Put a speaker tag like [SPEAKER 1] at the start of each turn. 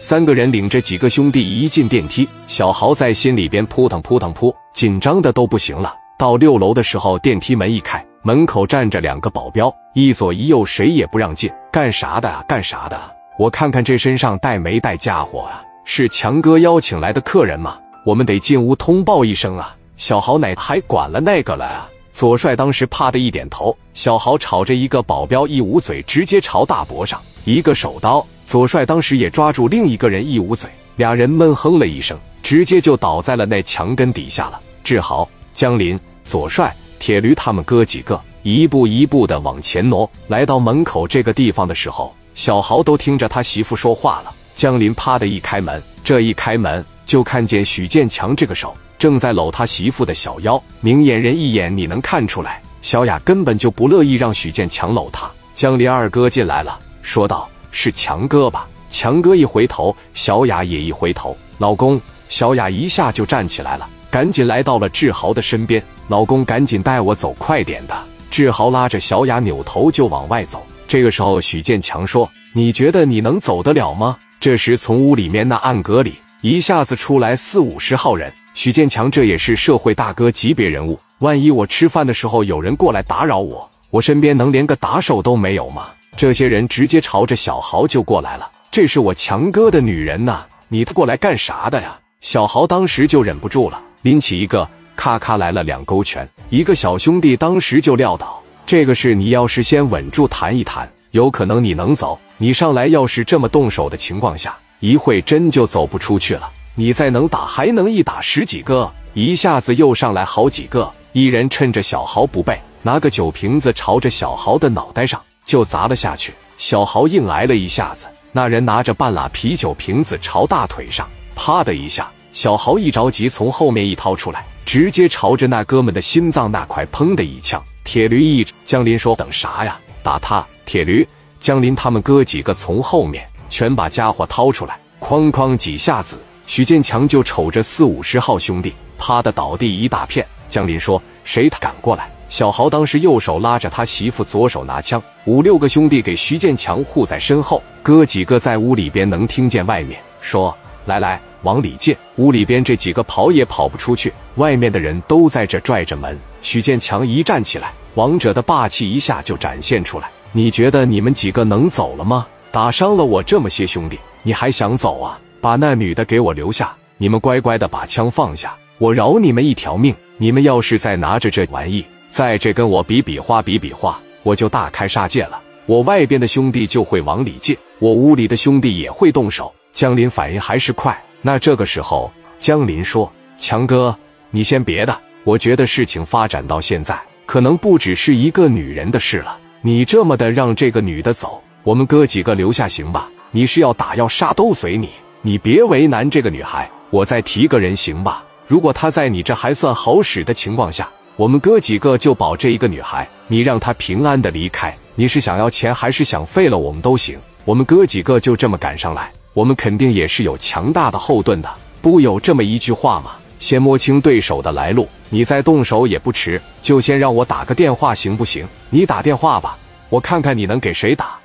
[SPEAKER 1] 三个人领着几个兄弟一进电梯，小豪在心里边扑腾扑腾扑，紧张的都不行了。到六楼的时候，电梯门一开，门口站着两个保镖，一左一右，谁也不让进。干啥的啊？干啥的？我看看这身上带没带家伙啊？是强哥邀请来的客人吗？我们得进屋通报一声啊！小豪哪还管了那个了啊？左帅当时啪的一点头，小豪朝着一个保镖一捂嘴，直接朝大脖上一个手刀。左帅当时也抓住另一个人一捂嘴，俩人闷哼了一声，直接就倒在了那墙根底下了。志豪、江林、左帅、铁驴他们哥几个一步一步的往前挪，来到门口这个地方的时候，小豪都听着他媳妇说话了。江林啪的一开门，这一开门就看见许建强这个手正在搂他媳妇的小腰，明眼人一眼你能看出来，小雅根本就不乐意让许建强搂她。江林二哥进来了，说道。是强哥吧？强哥一回头，小雅也一回头。老公，小雅一下就站起来了，赶紧来到了志豪的身边。老公，赶紧带我走，快点的！志豪拉着小雅，扭头就往外走。这个时候，许建强说：“你觉得你能走得了吗？”这时，从屋里面那暗格里一下子出来四五十号人。许建强这也是社会大哥级别人物，万一我吃饭的时候有人过来打扰我，我身边能连个打手都没有吗？这些人直接朝着小豪就过来了。这是我强哥的女人呐，你过来干啥的呀？小豪当时就忍不住了，拎起一个，咔咔来了两勾拳。一个小兄弟当时就撂倒。这个事你要是先稳住谈一谈，有可能你能走。你上来要是这么动手的情况下，一会真就走不出去了。你再能打，还能一打十几个，一下子又上来好几个。一人趁着小豪不备，拿个酒瓶子朝着小豪的脑袋上。就砸了下去，小豪硬挨了一下子。那人拿着半拉啤酒瓶子朝大腿上，啪的一下，小豪一着急从后面一掏出来，直接朝着那哥们的心脏那块砰的一枪。铁驴一江林说：“等啥呀？打他！”铁驴、江林他们哥几个从后面全把家伙掏出来，哐哐几下子，许建强就瞅着四五十号兄弟啪的倒地一大片。江林说：“谁敢过来？”小豪当时右手拉着他媳妇，左手拿枪，五六个兄弟给徐建强护在身后，哥几个在屋里边能听见外面说：“来来，往里进。”屋里边这几个跑也跑不出去，外面的人都在这拽着门。徐建强一站起来，王者的霸气一下就展现出来。你觉得你们几个能走了吗？打伤了我这么些兄弟，你还想走啊？把那女的给我留下，你们乖乖的把枪放下，我饶你们一条命。你们要是再拿着这玩意，在这跟我比比划比比划，我就大开杀戒了。我外边的兄弟就会往里进，我屋里的兄弟也会动手。江林反应还是快。那这个时候，江林说：“强哥，你先别的，我觉得事情发展到现在，可能不只是一个女人的事了。你这么的让这个女的走，我们哥几个留下行吧？你是要打要杀都随你，你别为难这个女孩。我再提个人行吧？如果她在你这还算好使的情况下。”我们哥几个就保这一个女孩，你让她平安的离开。你是想要钱还是想废了我们都行。我们哥几个就这么赶上来，我们肯定也是有强大的后盾的。不有这么一句话吗？先摸清对手的来路，你再动手也不迟。就先让我打个电话行不行？你打电话吧，我看看你能给谁打。